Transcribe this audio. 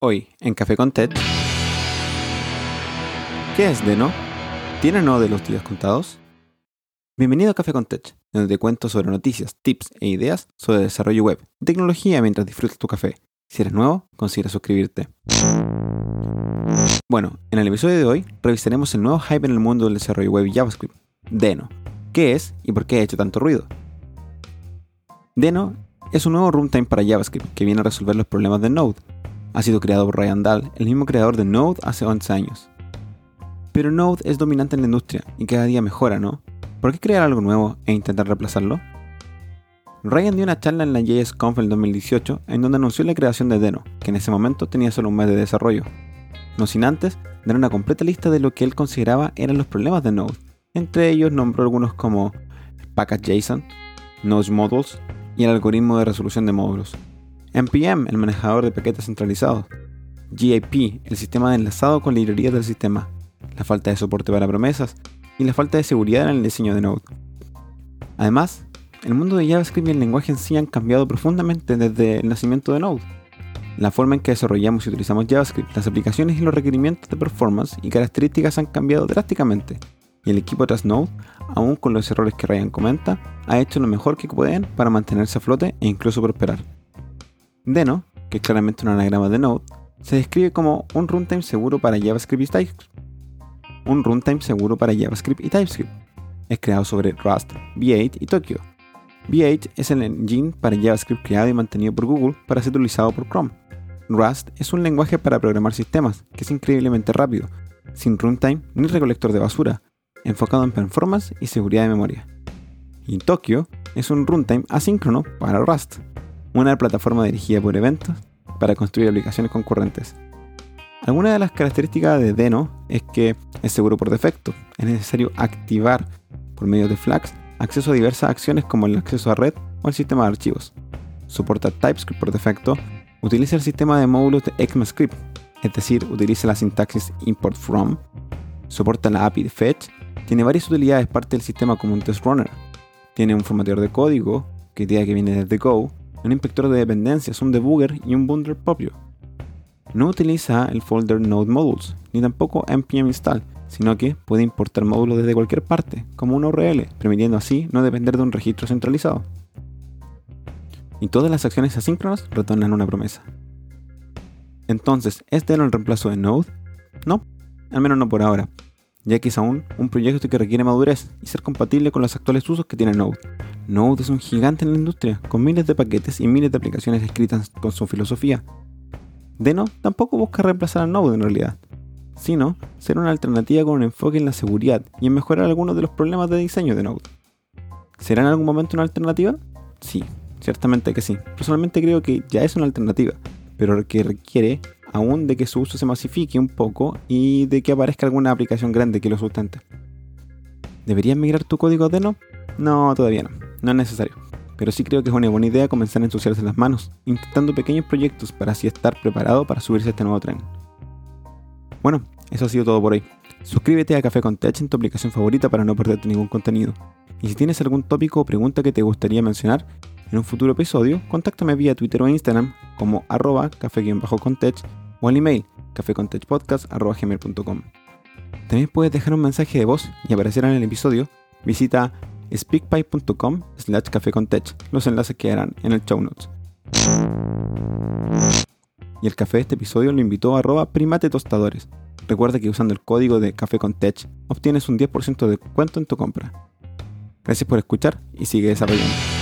Hoy, en Café con Ted. ¿Qué es Deno? ¿Tiene no de los días contados? Bienvenido a Café con Tech, donde te cuento sobre noticias, tips e ideas sobre desarrollo web y tecnología mientras disfrutas tu café. Si eres nuevo, considera suscribirte. Bueno, en el episodio de hoy revisaremos el nuevo hype en el mundo del desarrollo web y JavaScript, Deno. ¿Qué es y por qué ha hecho tanto ruido? Deno es un nuevo runtime para JavaScript que viene a resolver los problemas de Node. Ha sido creado por Ryan Dahl, el mismo creador de Node hace 11 años. Pero Node es dominante en la industria y cada día mejora, ¿no? ¿Por qué crear algo nuevo e intentar reemplazarlo? Ryan dio una charla en la JSConf el 2018 en donde anunció la creación de Deno, que en ese momento tenía solo un mes de desarrollo. No sin antes dar una completa lista de lo que él consideraba eran los problemas de Node. Entre ellos nombró algunos como Package.json, Node Models y el algoritmo de resolución de módulos. NPM, el manejador de paquetes centralizados. GIP, el sistema de enlazado con librerías del sistema. La falta de soporte para promesas y la falta de seguridad en el diseño de Node. Además, el mundo de JavaScript y el lenguaje en sí han cambiado profundamente desde el nacimiento de Node. La forma en que desarrollamos y utilizamos JavaScript, las aplicaciones y los requerimientos de performance y características han cambiado drásticamente, y el equipo tras Node, aún con los errores que Ryan comenta, ha hecho lo mejor que pueden para mantenerse a flote e incluso prosperar. Deno, que es claramente un anagrama de Node, se describe como un runtime seguro para JavaScript y TypeScript. Un runtime seguro para JavaScript y TypeScript. Es creado sobre Rust, V8 y Tokyo. V8 es el engine para JavaScript creado y mantenido por Google para ser utilizado por Chrome. Rust es un lenguaje para programar sistemas que es increíblemente rápido, sin runtime ni recolector de basura, enfocado en performance y seguridad de memoria. Y Tokyo es un runtime asíncrono para Rust, una plataforma dirigida por eventos para construir aplicaciones concurrentes. Alguna de las características de Deno es que es seguro por defecto. Es necesario activar por medio de flags acceso a diversas acciones como el acceso a red o el sistema de archivos. Soporta TypeScript por defecto. Utiliza el sistema de módulos de ECMAScript, es decir, utiliza la sintaxis import from. Soporta la API de fetch. Tiene varias utilidades parte del sistema como un test runner. Tiene un formateador de código, que diga que viene desde Go, un inspector de dependencias, un debugger y un bundler propio. No utiliza el folder Node Modules, ni tampoco npm install, sino que puede importar módulos desde cualquier parte, como un URL, permitiendo así no depender de un registro centralizado. Y todas las acciones asíncronas retornan una promesa. Entonces, ¿es Deno el reemplazo de Node? No, al menos no por ahora, ya que es aún un proyecto que requiere madurez y ser compatible con los actuales usos que tiene Node. Node es un gigante en la industria, con miles de paquetes y miles de aplicaciones escritas con su filosofía. Deno tampoco busca reemplazar a Node en realidad, sino ser una alternativa con un enfoque en la seguridad y en mejorar algunos de los problemas de diseño de Node. ¿Será en algún momento una alternativa? Sí, ciertamente que sí. Personalmente creo que ya es una alternativa, pero que requiere aún de que su uso se masifique un poco y de que aparezca alguna aplicación grande que lo sustente. ¿Deberías migrar tu código a Deno? No, todavía no. No es necesario. Pero sí creo que es una buena idea comenzar a ensuciarse las manos, intentando pequeños proyectos para así estar preparado para subirse a este nuevo tren. Bueno, eso ha sido todo por hoy. Suscríbete a Café con Tech en tu aplicación favorita para no perderte ningún contenido. Y si tienes algún tópico o pregunta que te gustaría mencionar en un futuro episodio, contáctame vía Twitter o Instagram como arroba café-contech o al email cafécontechpodcast.gmail.com También puedes dejar un mensaje de voz y aparecer en el episodio. Visita speakpipe.com slash café. Los enlaces quedarán en el show notes. Y el café de este episodio lo invitó a arroba primate tostadores. Recuerda que usando el código de café con tech obtienes un 10% de descuento en tu compra. Gracias por escuchar y sigue desarrollando.